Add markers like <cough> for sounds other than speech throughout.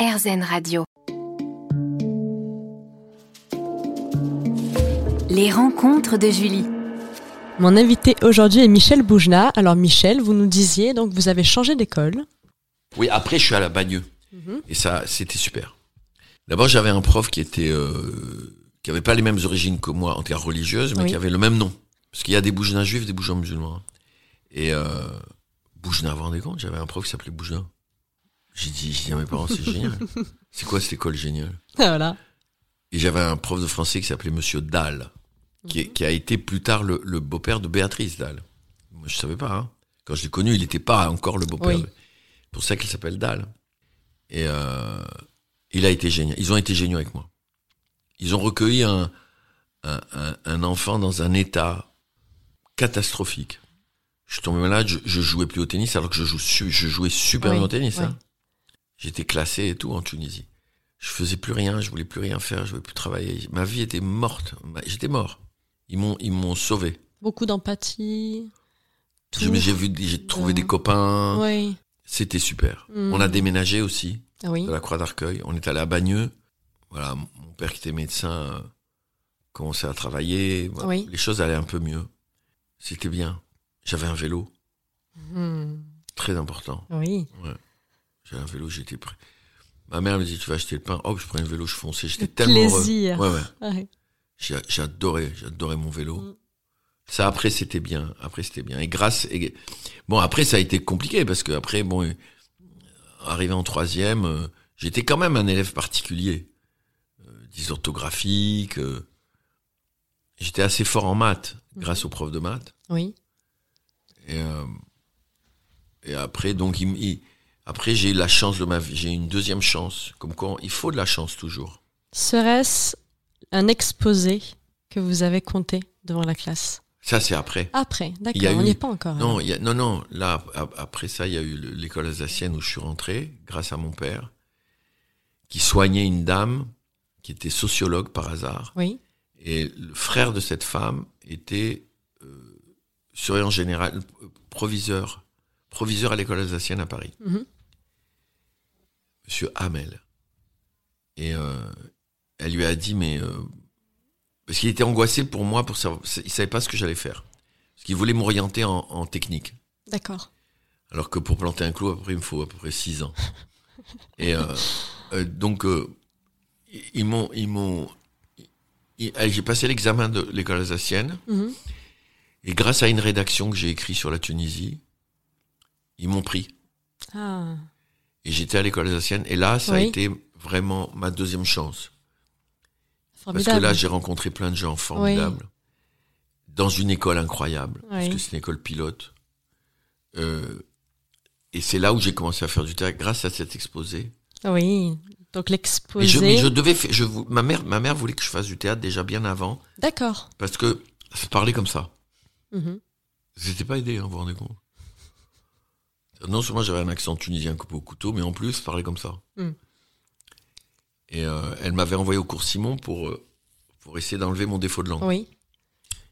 RZN Radio. Les rencontres de Julie. Mon invité aujourd'hui est Michel Boujna. Alors Michel, vous nous disiez, donc vous avez changé d'école. Oui, après je suis à la Bagneux. Et ça, c'était super. D'abord, j'avais un prof qui était euh, qui avait pas les mêmes origines que moi, en termes religieuses, mais Oui. qui avait le même nom. Parce qu'il y a des Boujnas juifs, des Boujnas musulmans. Et euh, Boujna, vous vous rendez compte J'avais un prof qui s'appelait Boujna. J'ai dit, j'ai dit à mes parents, c'est génial. <laughs> C'est quoi cette école géniale? Voilà. Et j'avais un prof de français qui s'appelait Monsieur Dahl, qui, qui a été plus tard le, le beau-père de Béatrice Dahl. Moi, je savais pas. Hein. Quand je l'ai connu, il n'était pas encore le beau-père. Oui. pour ça qu'il s'appelle Dahl. Et euh, il a été génial. Ils ont été géniaux avec moi. Ils ont recueilli un, un, un- un enfant dans un état catastrophique. Je suis tombé malade, je, je jouais plus au tennis alors que je, joue je jouais super Oui, bien au tennis. oui. hein. J'étais classé et tout en Tunisie. Je faisais plus rien, je voulais plus rien faire, je voulais plus travailler. Ma vie était morte. J'étais mort. Ils m'ont, ils m'ont sauvé. Beaucoup d'empathie. J'ai vu, j'ai trouvé des copains. Oui. C'était super. Mm. On a déménagé aussi Ah oui. de la Croix d'Arcueil. On est allé à Bagneux. Voilà, mon père qui était médecin euh, commençait à travailler. Voilà, Oui. Les choses allaient un peu mieux. C'était bien. J'avais un vélo, Hmm. très important. Oui. J'avais un vélo, j'étais prêt. Ma mère me dit, tu vas acheter le pain. Hop, je prenais le vélo, je fonçais. J'étais Le tellement plaisir. heureux. Ouais, ouais. <laughs> Ouais. J'ai- J'adorais, j'adorais mon vélo. Mm. Ça après c'était bien, après c'était bien. Et grâce, et, bon après ça a été compliqué parce que après bon, euh, arrivé en troisième, euh, j'étais quand même un élève particulier, euh, dysorthographique. euh, j'étais assez fort en maths grâce au prof de maths. Oui. Et, et après donc il, il- après j'ai eu la chance de ma vie, j'ai eu une deuxième chance. Comme quoi il faut de la chance toujours. Serait-ce un exposé que vous avez compté devant la classe? Ça c'est après. Après, d'accord. On eu- n'y est pas encore. Non, y a, non, non. Là, ap- après ça, il y a eu le- l'école alsacienne où je suis rentré, grâce à mon père, qui soignait une dame qui était sociologue par hasard. Oui. Et le frère de cette femme était euh, surveillant général, proviseur, proviseur à l'école alsacienne à Paris, Mhm. Monsieur Hamel. Et euh, elle lui a dit, mais euh, parce qu'il était angoissé pour moi, pour savoir, il savait pas ce que j'allais faire, parce qu'il voulait m'orienter en- en technique. D'accord. Alors que pour planter un clou, après, il me faut à peu près six ans. <laughs> Et euh, donc, ils m'ont, ils m'ont, j'ai passé l'examen de l'école alsacienne, Mhm. et grâce à une rédaction que j'ai écrite sur la Tunisie, ils m'ont pris. Ah. Et j'étais à l'école alsacienne, et là, ça a été vraiment ma deuxième chance. Parce Formidable. que là, j'ai rencontré plein de gens formidables, dans une école incroyable, parce que c'est une école pilote. Euh, et c'est là où j'ai commencé à faire du théâtre, grâce à cet exposé. Oui. Donc l'exposé. je, mais je devais faire, je, ma mère, ma mère voulait que je fasse du théâtre déjà bien avant, D'accord. parce que ça parlait comme ça. Mhm. C'était pas aidé, hein, vous vous rendez compte. Non seulement j'avais un accent tunisien coupé au couteau, mais en plus, ça parlait comme ça. Mm. Et euh, elle m'avait envoyé au cours Simon pour, euh, pour essayer d'enlever mon défaut de langue. Oui.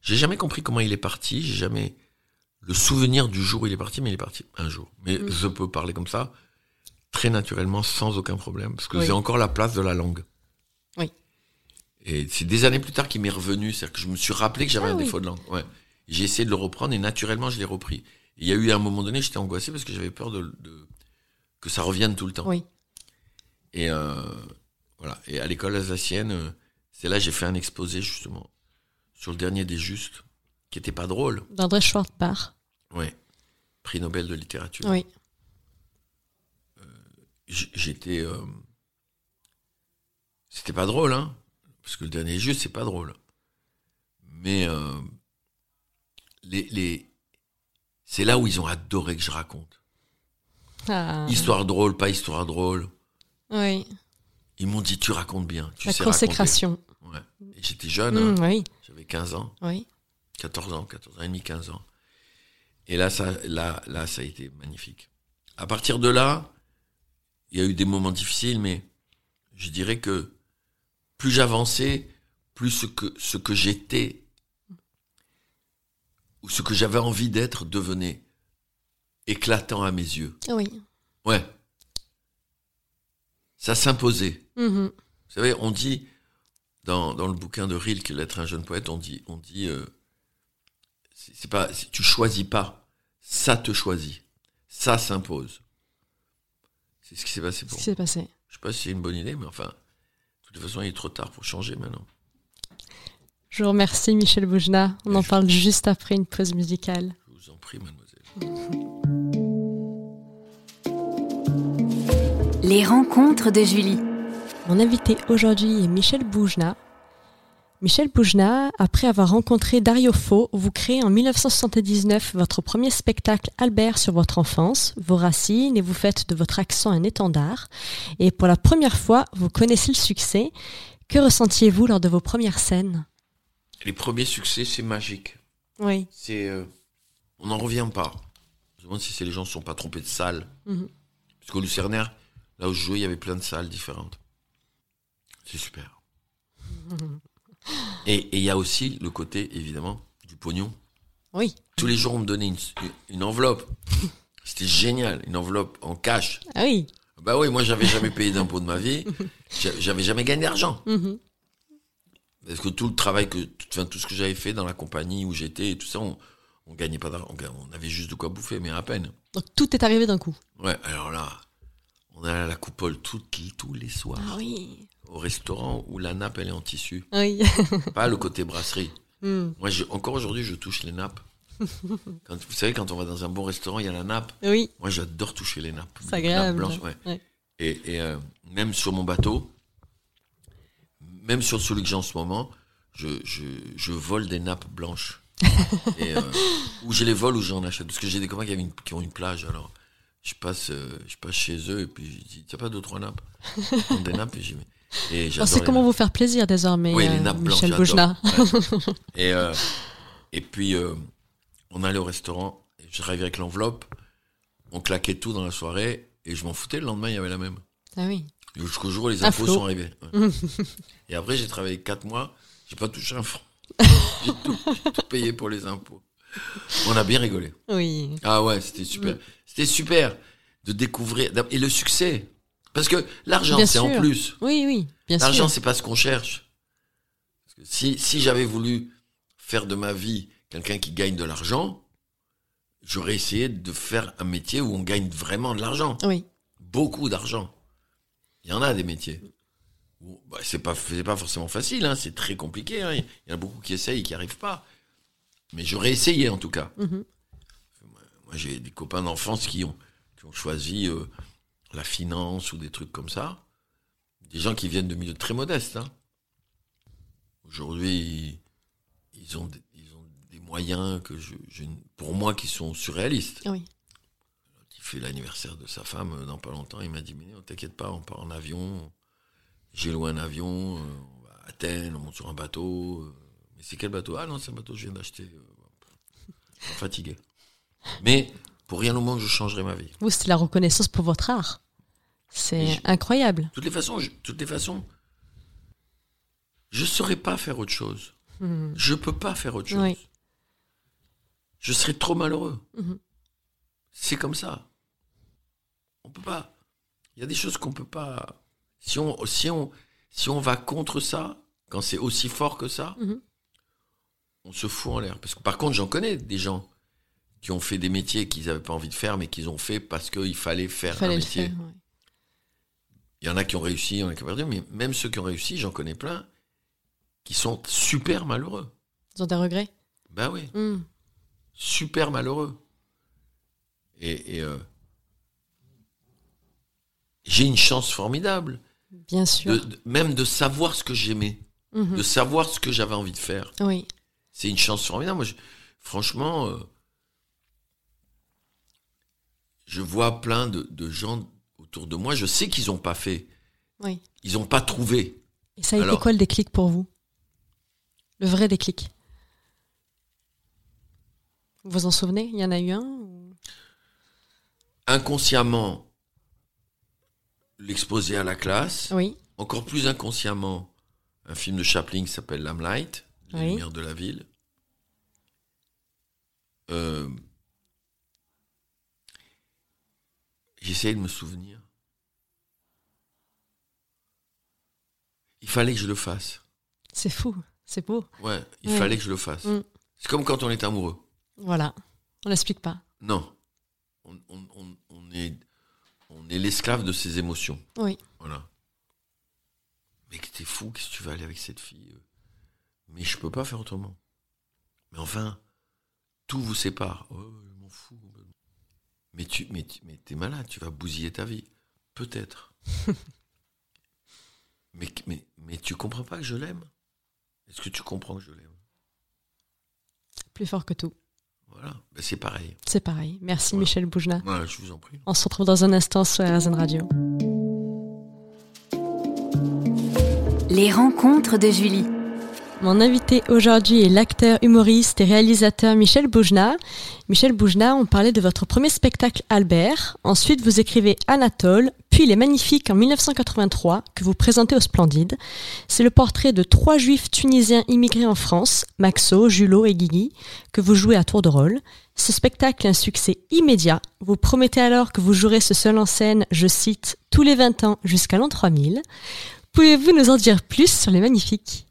J'ai jamais compris comment il est parti, j'ai jamais le souvenir du jour où il est parti, mais il est parti un jour. Mais Mm. je peux parler comme ça, très naturellement, sans aucun problème, parce que Oui. c'est encore la place de la langue. Oui. Et c'est des années plus tard qu'il m'est revenu, c'est-à-dire que je me suis rappelé que j'avais Ah un oui. défaut de langue. Ouais. J'ai essayé de le reprendre et naturellement je l'ai repris. Il y a eu un moment donné, j'étais angoissé parce que j'avais peur de, de- que ça revienne tout le temps. Oui. Et euh, voilà. Et à l'école alsacienne, euh, c'est là que j'ai fait un exposé justement sur le dernier des justes, qui était pas drôle. D'André Schwartbach. Ouais. Prix Nobel de littérature. Oui. J- J'étais. euh, C'était pas drôle, hein. Parce que le dernier des justes, c'est pas drôle. Mais euh, les, les... c'est là où ils ont adoré que je raconte. Ah. Histoire drôle, pas histoire drôle. Oui. Ils m'ont dit, tu racontes bien. Tu La sais consécration. raconter. Ouais. Et j'étais jeune, hein. Mm, oui. j'avais 15 ans. Oui. 14 ans, 14 ans et demi, 15 ans. Et là, ça, là, là, ça a été magnifique. À partir de là, il y a eu des moments difficiles, mais je dirais que plus j'avançais, plus ce que, ce que j'étais, ou ce que j'avais envie d'être, devenait éclatant à mes yeux. Oui. Ouais. Ça s'imposait. Mhm. Vous savez, on dit dans, dans le bouquin de Rilke, L'être un jeune poète, on dit, on dit, euh, c'est pas, tu choisis pas, ça te choisit, ça s'impose. C'est ce qui s'est passé Ce pour qui s'est passé. Je sais pas si c'est une bonne idée, mais enfin, de toute façon, il est trop tard pour changer maintenant. Je vous remercie, Michel Boujna. On en parle juste après une pause musicale. Je vous en prie, mademoiselle. Les rencontres de Julie. Mon invité aujourd'hui est Michel Boujna. Michel Boujna, après avoir rencontré Dario Fo, vous créez en 1979 votre premier spectacle Albert sur votre enfance, vos racines, et vous faites de votre accent un étendard. Et pour la première fois, vous connaissez le succès. Que ressentiez-vous lors de vos premières scènes? Les premiers succès, c'est magique. Oui. C'est, euh, on n'en revient pas. Je me demande si c'est les gens ne sont pas trompés de salle. Mhm. Parce qu'au Lucernaire, là où je jouais, il y avait plein de salles différentes. C'est super. <laughs> Et et il y a aussi le côté, évidemment, du pognon. Oui. Tous les jours, on me donnait une, une enveloppe. <laughs> C'était génial, une enveloppe en cash. Ah oui. Bah oui, moi, j'avais jamais payé d'impôts de ma vie. J'a- J'avais jamais gagné d'argent. Mhm. Parce que tout le travail que, tout, enfin, tout ce que j'avais fait dans la compagnie où j'étais et tout ça, on, on gagnait pas d'argent. On, avait juste de quoi bouffer, mais à peine. Donc tout est arrivé d'un coup. Ouais, alors là, on allait à la coupole tous les soirs. Ah oui. Au restaurant où la nappe, elle est en tissu. Oui. <laughs> Pas le côté brasserie. Hmm. Moi, je- encore aujourd'hui, je touche les nappes. <laughs> Quand, vous savez, quand on va dans un bon restaurant, il y a la nappe. Oui. Moi, j'adore toucher les nappes. C'est nappes agréable. blanches, ouais. Ouais. Et, et, euh, même sur mon bateau, même sur celui que j'ai en ce moment, je, je, je vole des nappes blanches. <laughs> et, euh, ou je les vole ou j'en achète. Parce que j'ai des copains qui, avaient une- qui ont une plage. Alors, je passe, euh, je passe chez eux et puis je dis, t'as pas deux, trois nappes <laughs> prennent des nappes et j'y mets. Et On j'adore sait comment nappes. vous faire plaisir désormais, Oui, les euh, nappes blanches. Michel. Boujna. Ouais. <laughs> et, euh, et puis, euh, on allait au restaurant, et j'arrivais avec l'enveloppe, on claquait tout dans la soirée, et je m'en foutais, le lendemain, il y avait la même. Ah oui. Jusqu'au jour où les impôts sont arrivés. Ouais. <laughs> et après, j'ai travaillé quatre mois, j'ai pas touché un franc. <laughs> j'ai tout, payé pour les impôts. On a bien rigolé. Oui. Ah ouais, c'était super. C'était super de découvrir. Et le succès. Parce que l'argent, c'est en plus. Oui, oui. Bien L'argent, sûr. c'est pas ce qu'on cherche. Parce que si, si j'avais voulu faire de ma vie quelqu'un qui gagne de l'argent, j'aurais essayé de faire un métier où on gagne vraiment de l'argent. Oui. Beaucoup d'argent. Il y en a des métiers. où, bah, c'est pas, pas forcément facile, hein, c'est très compliqué. hein. Il y en a beaucoup qui essayent et qui n'y arrivent pas. Mais j'aurais essayé en tout cas. Mhm. Moi, j'ai des copains d'enfance qui ont, qui ont choisi euh, la finance ou des trucs comme ça. Des gens qui viennent de milieux très modestes. hein. Aujourd'hui, ils, ils ont des, ils ont des moyens que je, je- pour moi qui sont surréalistes. Oui. Fait l'anniversaire de sa femme euh, dans pas longtemps. Il m'a dit Mais non, t'inquiète pas, on part en avion. J'ai loué un avion. euh, On va à Athènes, on monte sur un bateau. euh, Mais c'est quel bateau? Ah non, c'est un bateau que je viens d'acheter. Je suis fatigué. Mais pour rien au monde, je changerai ma vie. Vous, c'est la reconnaissance pour votre art. C'est je- incroyable. De toutes les façons, je, toutes les façons, je saurais pas faire autre chose. Mhm. Je peux pas faire autre chose. Oui. Je serais trop malheureux. Mhm. C'est comme ça. On peut pas. Il y a des choses qu'on peut pas. Si on, si on, si on va contre ça, quand c'est aussi fort que ça, Mhm. on se fout en l'air. Parce que par contre, j'en connais des gens qui ont fait des métiers qu'ils n'avaient pas envie de faire, mais qu'ils ont fait parce qu'il fallait faire Il fallait un métier. faire. ouais. Il y en a qui ont réussi, il y en a qui ont perdu, mais même ceux qui ont réussi, j'en connais plein, qui sont super malheureux. Ils ont des regrets Ben oui, Mhm. super malheureux. Et, et, euh, j'ai une chance formidable, Bien sûr. de- de- même de savoir ce que j'aimais, Mhm. de savoir ce que j'avais envie de faire. Oui. C'est une chance formidable. Moi, je- franchement, euh, je vois plein de, de gens autour de moi. Je sais qu'ils n'ont pas fait. Oui. Ils n'ont pas trouvé. Et ça a été quoi le déclic pour vous? Le vrai déclic? Vous vous en souvenez? Il y en a eu un ou- Inconsciemment, l'exposer à la classe. Oui. Encore plus inconsciemment, un film de Chaplin qui s'appelle Lamplight, Les Oui. lumières de la ville. Euh, J'essaie de me souvenir. il fallait que je le fasse. C'est fou, c'est beau. Ouais, il Ouais. fallait que je le fasse. Mm. C'est comme quand on est amoureux. Voilà, on n'explique pas. Non. On, on- on- on est, on est l'esclave de ses émotions. Oui. Voilà. Mais que t'es fou, qu'est-ce que tu vas aller avec cette fille euh? Mais je peux pas faire autrement. Mais enfin, tout vous sépare. Oh, je m'en fous. Mais tu, mais, tu- mais t'es malade, tu vas bousiller ta vie. Peut-être. <laughs> mais, mais, mais tu comprends pas que je l'aime? Est-ce que tu comprends que je l'aime? Plus fort que tout. C'est pareil. C'est pareil. Merci Voilà. Michel Boujna. Voilà, je vous en prie. On se retrouve dans un instant sur RZN Radio. Les rencontres de Julie. Mon invité aujourd'hui est l'acteur, humoriste et réalisateur Michel Boujna. Michel Boujna, on parlait de votre premier spectacle Albert. Ensuite, vous écrivez Anatole, puis Les Magnifiques en 1983, que vous présentez au Splendide. C'est le portrait de trois juifs tunisiens immigrés en France, Maxo, Julot et Guigui, que vous jouez à tour de rôle. Ce spectacle est un succès immédiat. Vous promettez alors que vous jouerez ce seul en scène, je cite, tous les 20 ans jusqu'à l'an 3000. Pouvez-vous nous en dire plus sur Les Magnifiques?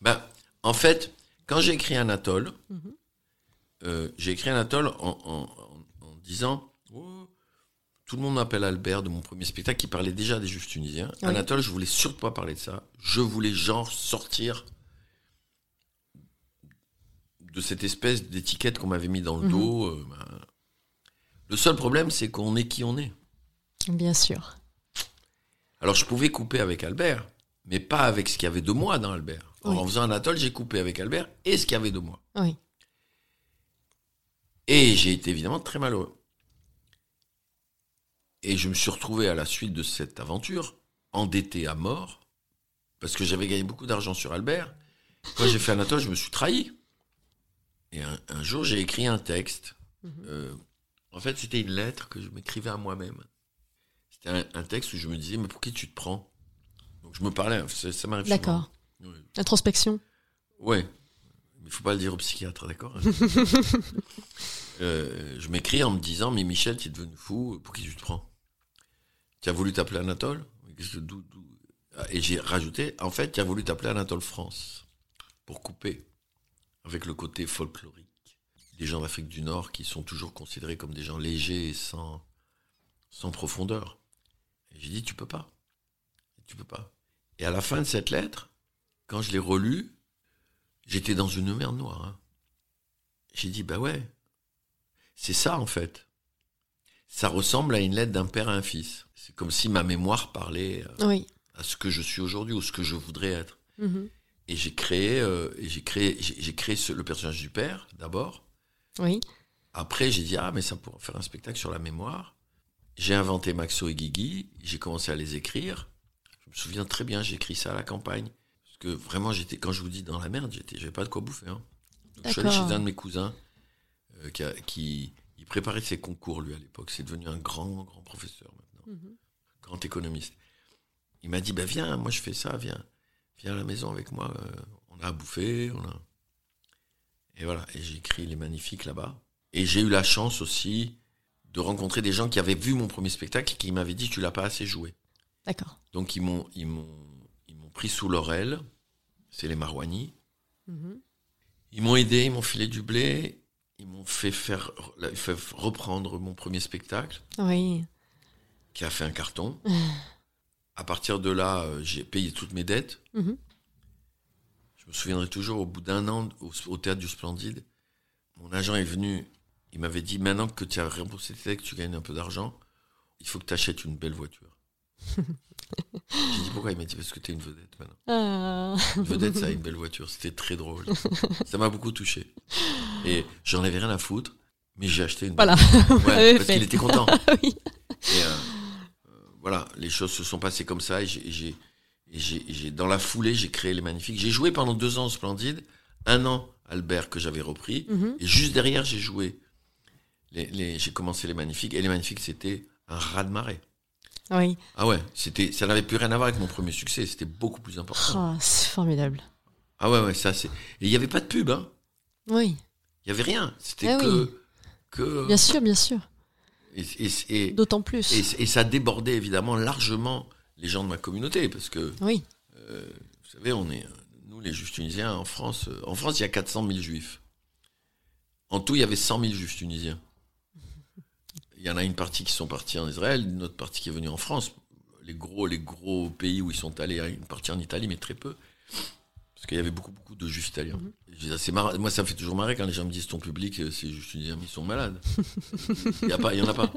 Ben, en fait, quand j'ai écrit Anatole, euh, j'ai écrit Anatole en, en- en- en disant tout le monde m'appelle Albert de mon premier spectacle qui parlait déjà des Juifs tunisiens. Oui. Anatole, je voulais surtout pas parler de ça. Je voulais genre sortir de cette espèce d'étiquette qu'on m'avait mis dans le Mhm. dos. euh, ben. Le seul problème, c'est qu'on est qui on est. Bien sûr. Alors je pouvais couper avec Albert, mais pas avec ce qu'il y avait de moi dans Albert. Oui. En faisant Anatole, j'ai coupé avec Albert et ce qu'il y avait de moi. Oui. Et j'ai été évidemment très malheureux. Et je me suis retrouvé à la suite de cette aventure, endetté à mort, parce que j'avais gagné beaucoup d'argent sur Albert. Quand j'ai fait Anatole, je me suis trahi. Et un, un jour, j'ai écrit un texte. Euh, en fait, c'était une lettre que je m'écrivais à moi-même. C'était un, un texte où je me disais, mais pour qui tu te prends? Donc je me parlais, ça, ça m'arrive. D'accord. Oui. Introspection. Ouais. Mais il faut pas le dire au psychiatre, d'accord? <laughs> Euh, Je m'écris en me disant, mais Michel, tu es devenu fou, pour qui tu te prends? Tu as voulu t'appeler Anatole Ah, Et j'ai rajouté, en fait, tu as voulu t'appeler Anatole France, pour couper, avec le côté folklorique. Des gens d'Afrique du Nord qui sont toujours considérés comme des gens légers et sans, profondeur. J'ai dit, tu peux pas. Tu peux pas. Et à la fin de cette lettre, quand je l'ai relue, J'étais dans une mer noire. hein. J'ai dit, bah ouais, c'est ça en fait. Ça ressemble à une lettre d'un père à un fils. C'est comme si ma mémoire parlait euh, Oui. à ce que je suis aujourd'hui ou ce que je voudrais être. Mhm. Et j'ai créé, euh, j'ai créé, j'ai créé ce- le personnage du père d'abord. Oui. Après, j'ai dit, ah, mais ça pourrait faire un spectacle sur la mémoire. J'ai inventé Maxo et Guigui, j'ai commencé à les écrire. Je me souviens très bien, j'ai écrit ça à la campagne. Parce que vraiment, j'étais, quand je vous dis dans la merde, j'étais, j'avais pas de quoi bouffer. hein. Donc, je suis allé chez un de mes cousins euh, qui, a- qui il préparait ses concours, lui, à l'époque. C'est devenu un grand, grand professeur maintenant, Mhm. grand économiste. Il m'a dit, bah, viens, moi je fais ça, viens, viens à la maison avec moi. euh, on a à bouffer, on a. Et voilà, et j'ai écrit Les Magnifiques là-bas. Et j'ai eu la chance aussi de rencontrer des gens qui avaient vu mon premier spectacle et qui m'avaient dit tu l'as pas assez joué. D'accord. Donc ils m'ont ils m'ont ils m'ont pris sous leur aile, c'est les Marouani. Mhm. Ils m'ont aidé, ils m'ont filé du blé, ils m'ont fait faire fait reprendre mon premier spectacle Oui. qui a fait un carton. <laughs> À partir de là, euh, j'ai payé toutes mes dettes. Mhm. Je me souviendrai toujours, au bout d'un an, au, au théâtre du Splendide, mon agent est venu, il m'avait dit maintenant que tu as remboursé tes dettes, que tu gagnes un peu d'argent, il faut que tu achètes une belle voiture. <laughs> J'ai dit pourquoi Il m'a dit parce que tu es une vedette maintenant. Ah. Une vedette, ça a une belle voiture. C'était très drôle. <laughs> Ça m'a beaucoup touché. Et j'en avais rien à foutre, mais j'ai acheté une Voilà. <laughs> Ouais, parce qu'il était content. <laughs> oui. Et, euh, euh, voilà, les choses se sont passées comme ça. Et j'ai, j'ai, dans la foulée, j'ai créé les Magnifiques. J'ai joué pendant deux ans au Splendide, un an Albert que j'avais repris, Mhm. et juste derrière, j'ai joué. Les, les- j'ai commencé les Magnifiques, et les Magnifiques, c'était un raz de marée. Oui. Ah ouais, c'était, ça n'avait plus rien à voir avec mon premier succès. C'était beaucoup plus important. Oh, c'est formidable. Ah ouais, ouais, ça c'est. Et il n'y avait pas de pub, hein. Oui. Il y avait rien. C'était Eh que, oui. que. Bien sûr, bien sûr. Et, et- et- D'autant plus. Et, et ça débordait évidemment largement les gens de ma communauté, parce que Oui. euh, Euh, vous savez, on est, nous les juifs tunisiens en France, euh, en France il y a 400 000 juifs. En tout, il y avait 100 000 juifs tunisiens. Il y en a une partie qui sont partis en Israël, une autre partie qui est venue en France. Les gros, les gros pays où ils sont allés, une partie en Italie, mais très peu. Parce qu'il y avait beaucoup, beaucoup de juifs italiens. Marrant. Moi, ça me fait toujours marrer quand les gens me disent ton public, euh, c'est tunisiens, mais ils sont malades. <laughs> Il y a pas, il y en a pas.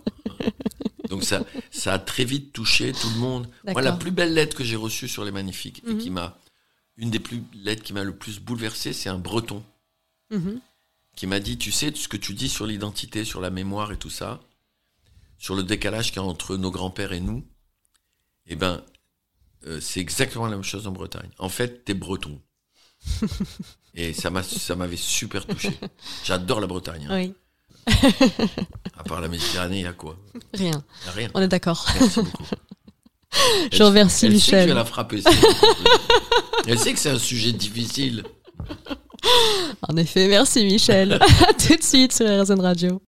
Donc ça, ça a très vite touché tout le monde. Moi, la plus belle lettre que j'ai reçue sur les magnifiques et Mhm. qui m'a, une des plus lettres qui m'a le plus bouleversé, c'est un Breton Mhm. qui m'a dit, tu sais, ce que tu dis sur l'identité, sur la mémoire et tout ça, sur le décalage qu'il y a entre nos grands-pères et nous, eh ben, euh, c'est exactement la même chose en Bretagne. En fait, t'es breton. Et ça m'a, ça m'avait super touché. J'adore la Bretagne. hein. Oui, À part la Méditerranée, il y a quoi? Rien. Y a rien. On est d'accord. Merci beaucoup. <laughs> Je remercie elle Sait que je Michel. vais la frapper. elle sait que c'est un sujet difficile. En effet, merci Michel. <laughs> à tout de suite sur RZN Radio.